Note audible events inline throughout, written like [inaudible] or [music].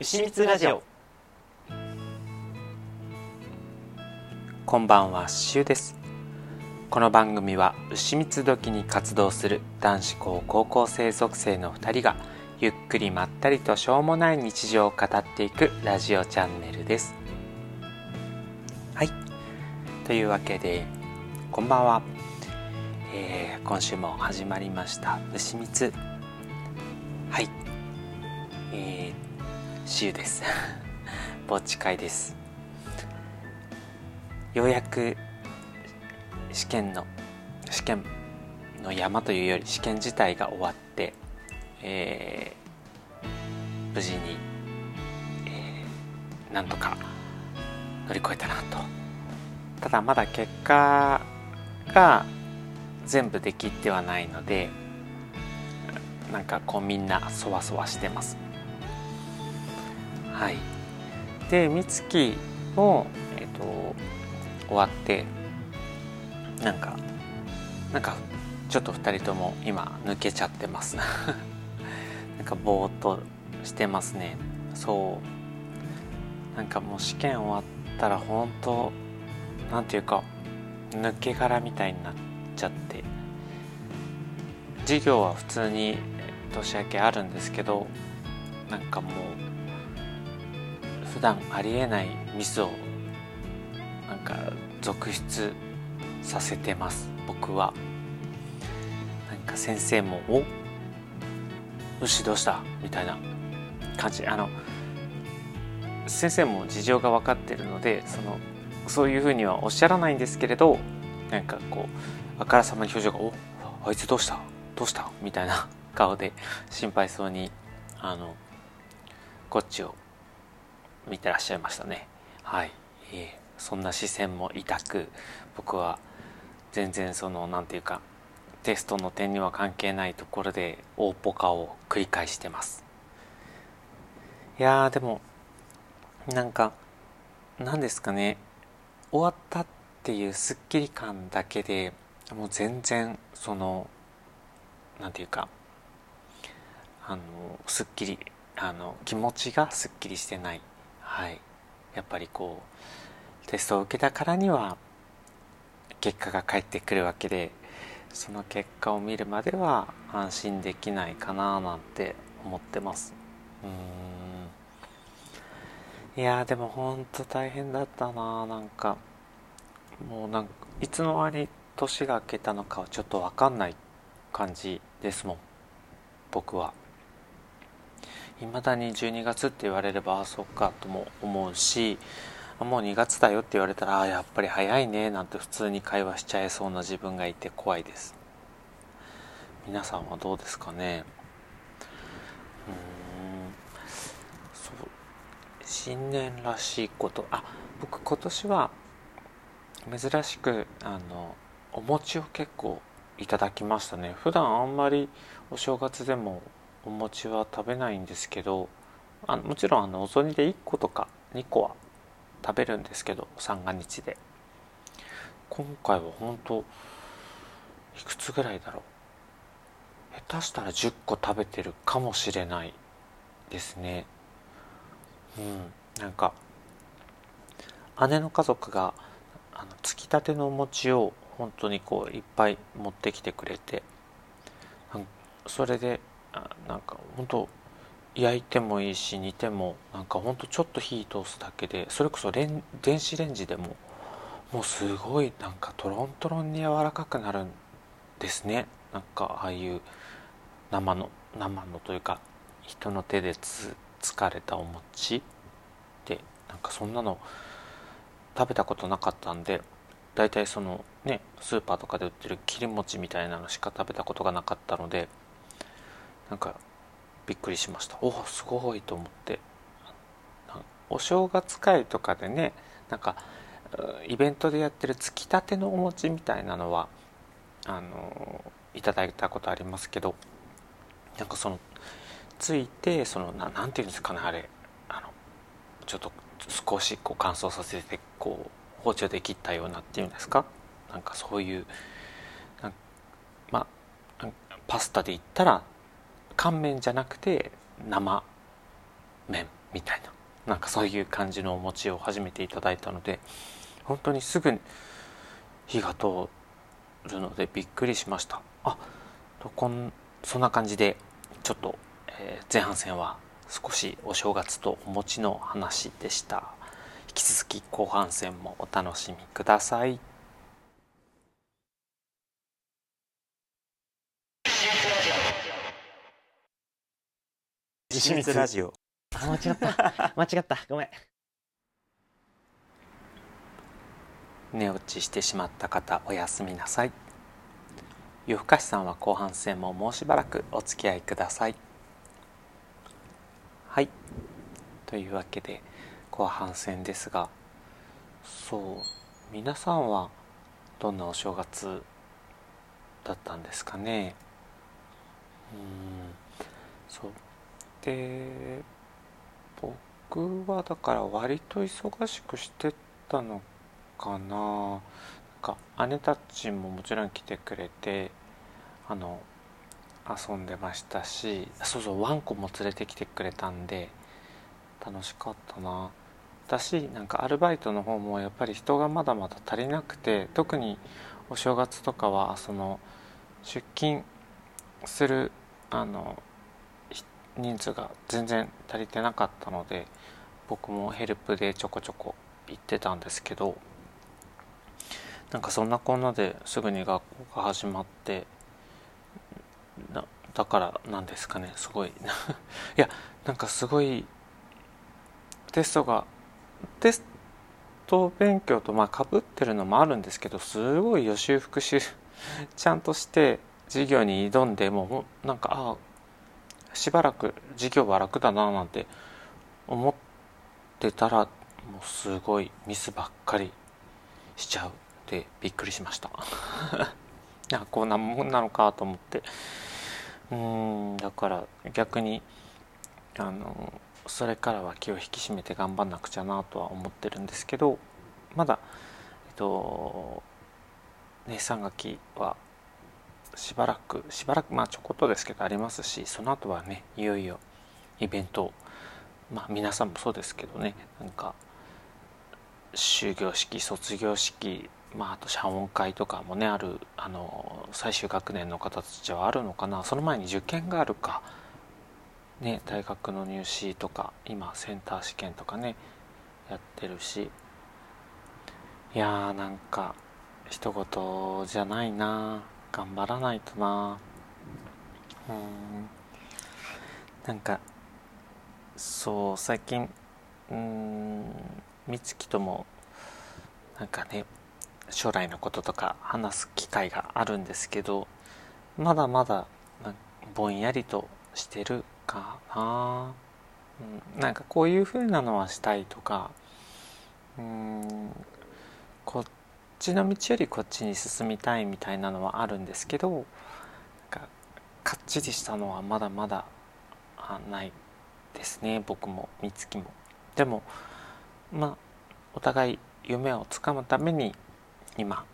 牛蜜ラジオ。こんばんはしゅうです。この番組は牛蜜時に活動する男子校高校生属性の2人がゆっくりまったりとしょうもない日常を語っていくラジオチャンネルです。はい。というわけでこんばんは、えー、今週も始まりました牛蜜。はい。えー、しゅうです。[laughs] ぼっち会です。ようやく試験の試験の山というより試験自体が終わって、えー、無事に、えー、なんとか乗り越えたなと。ただまだ結果が全部できてはないのでなんかこうみんなそわそわしてます。はい。で美月もえっ、ー、と終わってなんかなんかちょっと2人とも今抜けちゃってます。[laughs] なんかぼーっとしてますね。そう。なんかもう試験終わったら本当なんていうか抜け殻みたいになっちゃって。授業は普通に年明けあるんですけどなんかもう普段ありえないミスをなんか続出させてます僕はなんか先生も「お牛どうした?」みたいな感じあの先生も事情が分かってるのでそのそういうふうにはおっしゃらないんですけれどなんかこうあからさまに表情が「おあいつどうした？どうした?」みたいな顔で心配そうにあのこっちを見てらっしゃいましたね。はい、えー、そんな視線も痛く僕は全然その何て言うかテストの点には関係ないところで大ポカを繰り返してます。いやでもなんか何ですかね。終わったっていうすっきり感だけでもう全然その何て言うかあのすっきりあの気持ちがすっきりしてない。はい。やっぱりこうテストを受けたからには結果が返ってくるわけでその結果を見るまでは安心できないかななんて思ってます。うん。いやでもほんと大変だったななんか。もうなんかいつの間に年が明けたのかはちょっと分かんない感じですもん僕は。いまだに12月って言われればあそっかとも思うしもう2月だよって言われたらあやっぱり早いねなんて普通に会話しちゃいそうな自分がいて怖いです。皆さんはどうですかね？うんそう新年らしいこと。あ僕今年は珍しくあのお餅を結構いただきましたね。普段あんまりお正月でもお餅は食べないんですけどあもちろんあのお雑煮で1個とか2個は食べるんですけど三が日で。今回は本当いくつぐらいだろう。下手したら10個食べてるかもしれないですね。うんなんか姉の家族があのつきたてのお餅を本当にこういっぱい持ってきてくれてそれでなんか本当焼いてもいいし煮てもなんかほんとちょっと火通すだけでそれこそ電子レンジでももうすごいなんかトロントロンに柔らかくなるんですね。なんかああいう生の生のというか人の手でつつかれたお餅でなんかそんなの食べたことなかったんで大体そのねスーパーとかで売ってる切り餅みたいなのしか食べたことがなかったのでなんかびっくりしました。おおすごいと思って。お正月会とかでねなんかイベントでやってるつきたてのお餅みたいなのはあのいただいたことありますけどなんかそのついてそのななんていうんですかねあれ。あのちょっと少しこう乾燥させてこう包丁で切ったようなっていうんですか？なんかそういうまあパスタで言ったら乾麺じゃなくて生麺みたいな。なんかそういう感じのお餅を始めていただいたので本当にすぐ火が通るのでびっくりしました。あとこんそんな感じでちょっと、えー、前半戦は少しお正月とお餅の話でした。引き続き後半戦もお楽しみください。石光ラジオ。あ間違った。[laughs] 間違った。ごめん。寝落ちしてしまった方おやすみなさい。夜更かしさんは後半戦ももうしばらくお付き合いください。はい。というわけで後半戦ですがそう皆さんはどんなお正月だったんですかね。うん。そうで僕はだから割と忙しくしてたのかな。なんか姉たちももちろん来てくれてあの遊んでましたしそうそうワンコも連れてきてくれたんで楽しかったな。だしなんかアルバイトの方もやっぱり人がまだまだ足りなくて特にお正月とかはその出勤するあの人数が全然足りてなかったので僕もヘルプでちょこちょこ行ってたんですけどなんかそんなこんなですぐに学校が始まってだからなんですかねすごい。[laughs] いやなんかすごいテストがテスト勉強とまあかぶってるのもあるんですけどすごい予習復習 [laughs] ちゃんとして授業に挑んでもうなんかあしばらく授業は楽だななんて思ってたらもうすごいミスばっかりしちゃうでびっくりしました。[laughs] あこんなもんなのかと思って。うんだから逆にあのそれからは気を引き締めて頑張んなくちゃなとは思ってるんですけどまだえっとね3学期はしばらくしばらくまあちょこっとですけどありますしその後はねいよいよイベントまあ皆さんもそうですけどねなんか終業式卒業式まあ、あと謝恩会とかもねあるあの最終学年の方たちはあるのかなその前に受験があるか、ね、大学の入試とか今センター試験とかねやってるしいやーなんか一言じゃないなあ頑張らないとな。うん。なんかそう最近うん美月ともなんかね将来のこととか話す機会があるんですけどまだまだぼんやりとしてるかな、うん、なんかこういう風なのはしたいとかうんこっちの道よりこっちに進みたいみたいなのはあるんですけどなんかかっちりしたのはまだまだないですね僕も美月も。でもまあお互い夢をつかむために今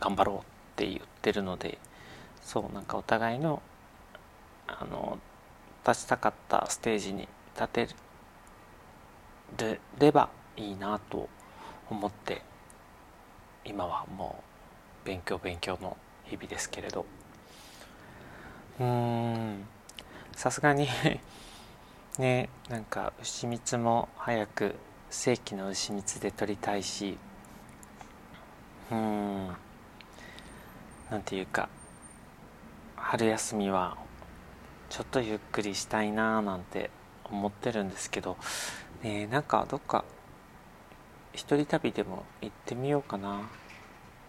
頑張ろうって言ってるのでそうなんかお互いのあの立ちたかったステージに立てればいいなと思って今はもう勉強勉強の日々ですけれど。うーん。さすがに [laughs] ねなんか牛蜜も早く正規の牛蜜で取りたいし。うん。なんていうか春休みはちょっとゆっくりしたいなーなんて思ってるんですけど、ね、なんかどっか一人旅でも行ってみようかな、ま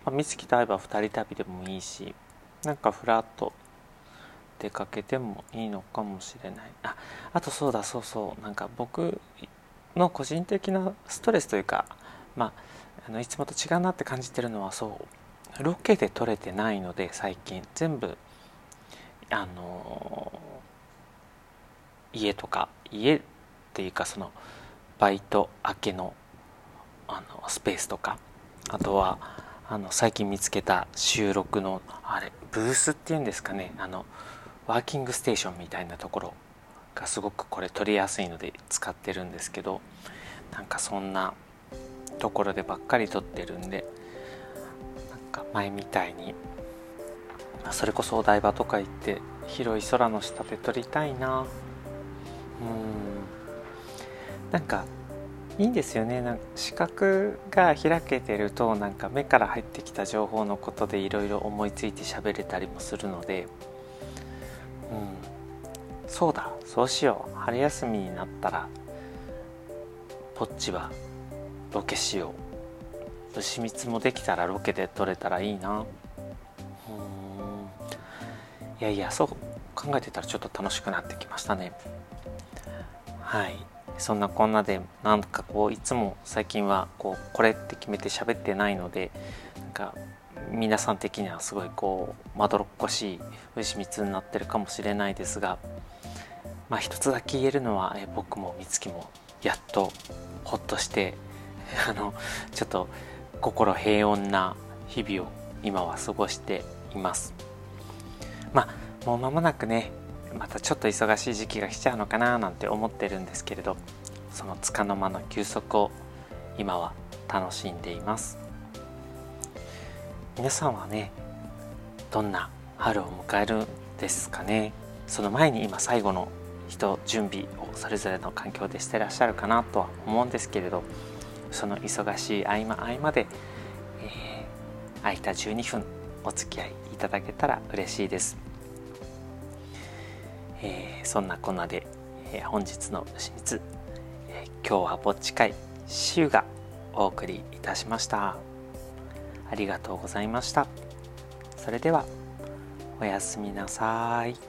あ、美月と会えば二人旅でもいいしなんかふらっと出かけてもいいのかもしれない。ああとそうだそうそう。なんか僕の個人的なストレスというかまああのいつもと違うなって感じてるのはそう。ロケで撮れてないので最近。全部あの家とか家っていうかそのバイト明けのあのスペースとかあとはあの最近見つけた収録のあれブースっていうんですかねあのワーキングステーションみたいなところがすごくこれ取りやすいので使ってるんですけどなんかそんなところでばっかり撮ってるんでなんか前みたいにまそれこそお台場とか行って広い空の下で撮りたいな。うん。なんかいいんですよね。なんか視覚が開けてるとなんか目から入ってきた情報のことでいろいろ思いついて喋れたりもするので、うん、そうだ。そうしよう。春休みになったらポッチはロケしよう。牛蜜もできたらロケで撮れたらいいな。うん。いやいやそう考えてたらちょっと楽しくなってきましたね。はい。そんなこんなでなんかこういつも最近はこうこれって決めて喋ってないのでなんか皆さん的にはすごいこうまどろっこしい牛蜜になってるかもしれないですがまあ一つだけ言えるのはえ僕も美月もやっとほっとして [laughs] あのちょっと心平穏な日々を今は過ごしています。まあもう間もなくねまたちょっと忙しい時期が来ちゃうのかななんて思ってるんですけれどそのつかの間の休息を今は楽しんでいます。皆さんはねどんな春を迎えるんですかね？その前に今最後の人準備をそれぞれの環境でしてらっしゃるかなとは思うんですけれどその忙しい合間合間で、えー、空いた12分お付き合いいただけたら嬉しいです。えー、そんなこんなで、えー、本日の牛蜜、えー、今日はぼっち会シュがお送りいたしました。ありがとうございました。それではおやすみなさい。